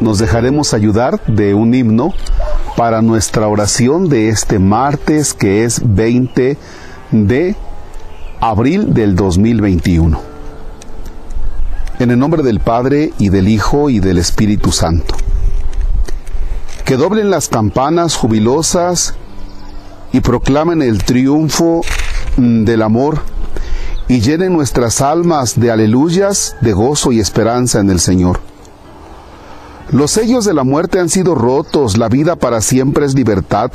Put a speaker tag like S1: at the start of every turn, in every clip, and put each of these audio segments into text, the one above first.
S1: nos dejaremos ayudar de un himno para nuestra oración de este martes que es 20 de abril del 2021. En el nombre del Padre y del Hijo y del Espíritu Santo. Que doblen las campanas jubilosas y proclamen el triunfo mm, del amor y llenen nuestras almas de aleluyas, de gozo y esperanza en el Señor. Los sellos de la muerte han sido rotos, la vida para siempre es libertad.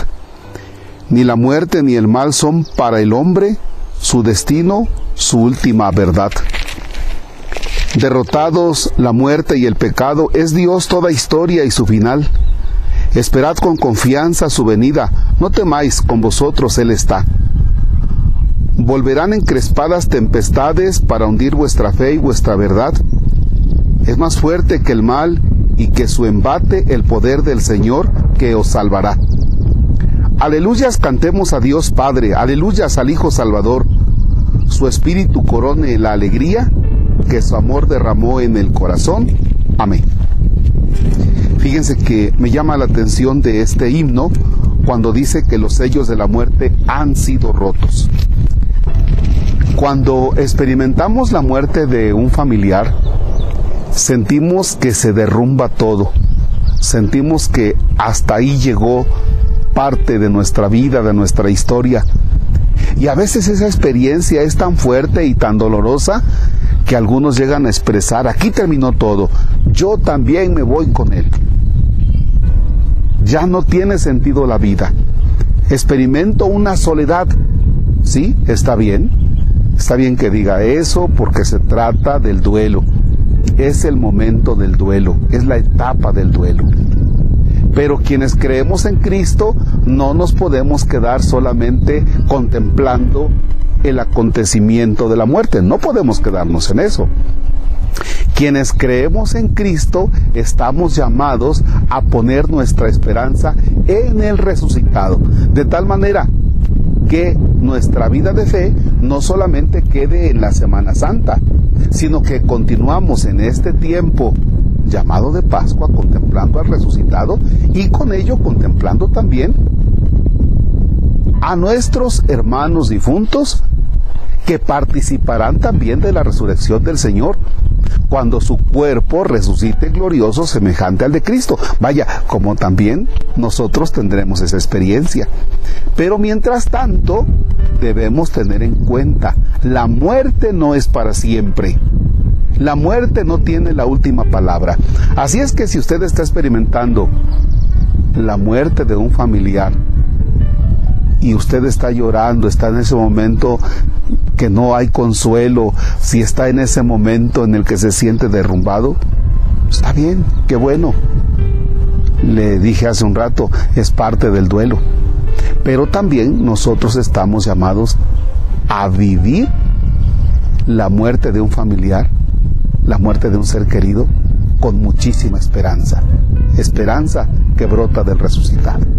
S1: Ni la muerte ni el mal son para el hombre su destino, su última verdad. Derrotados la muerte y el pecado, es Dios toda historia y su final. Esperad con confianza su venida, no temáis, con vosotros Él está. Volverán encrespadas tempestades para hundir vuestra fe y vuestra verdad. Es más fuerte que el mal y que su embate el poder del Señor que os salvará. Aleluyas cantemos a Dios Padre, aleluyas al Hijo Salvador. Su espíritu corone la alegría que su amor derramó en el corazón. Amén. Fíjense que me llama la atención de este himno cuando dice que los sellos de la muerte han sido rotos. Cuando experimentamos la muerte de un familiar, sentimos que se derrumba todo. Sentimos que hasta ahí llegó parte de nuestra vida, de nuestra historia. Y a veces esa experiencia es tan fuerte y tan dolorosa que algunos llegan a expresar, aquí terminó todo, yo también me voy con él. Ya no tiene sentido la vida. Experimento una soledad. Sí, está bien. Está bien que diga eso porque se trata del duelo es el momento del duelo, es la etapa del duelo. Pero quienes creemos en Cristo no nos podemos quedar solamente contemplando el acontecimiento de la muerte, no podemos quedarnos en eso. Quienes creemos en Cristo estamos llamados a poner nuestra esperanza en el resucitado, de tal manera que nuestra vida de fe no solamente quede en la Semana Santa, sino que continuamos en este tiempo llamado de Pascua contemplando al resucitado y con ello contemplando también a nuestros hermanos difuntos que participarán también de la resurrección del Señor cuando su cuerpo resucite glorioso semejante al de Cristo. Vaya, como también nosotros tendremos esa experiencia. Pero mientras tanto, debemos tener en cuenta, la muerte no es para siempre. La muerte no tiene la última palabra. Así es que si usted está experimentando la muerte de un familiar y usted está llorando, está en ese momento que no hay consuelo, si está en ese momento en el que se siente derrumbado, está bien, qué bueno. Le dije hace un rato, es parte del duelo. Pero también nosotros estamos llamados a vivir la muerte de un familiar, la muerte de un ser querido, con muchísima esperanza. Esperanza que brota del resucitado.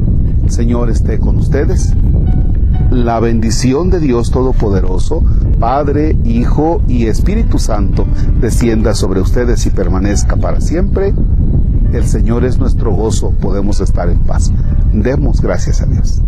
S1: Señor esté con ustedes la bendición de Dios Todopoderoso, Padre, Hijo y Espíritu Santo, descienda sobre ustedes y permanezca para siempre. El Señor es nuestro gozo, podemos estar en paz. Demos gracias a Dios.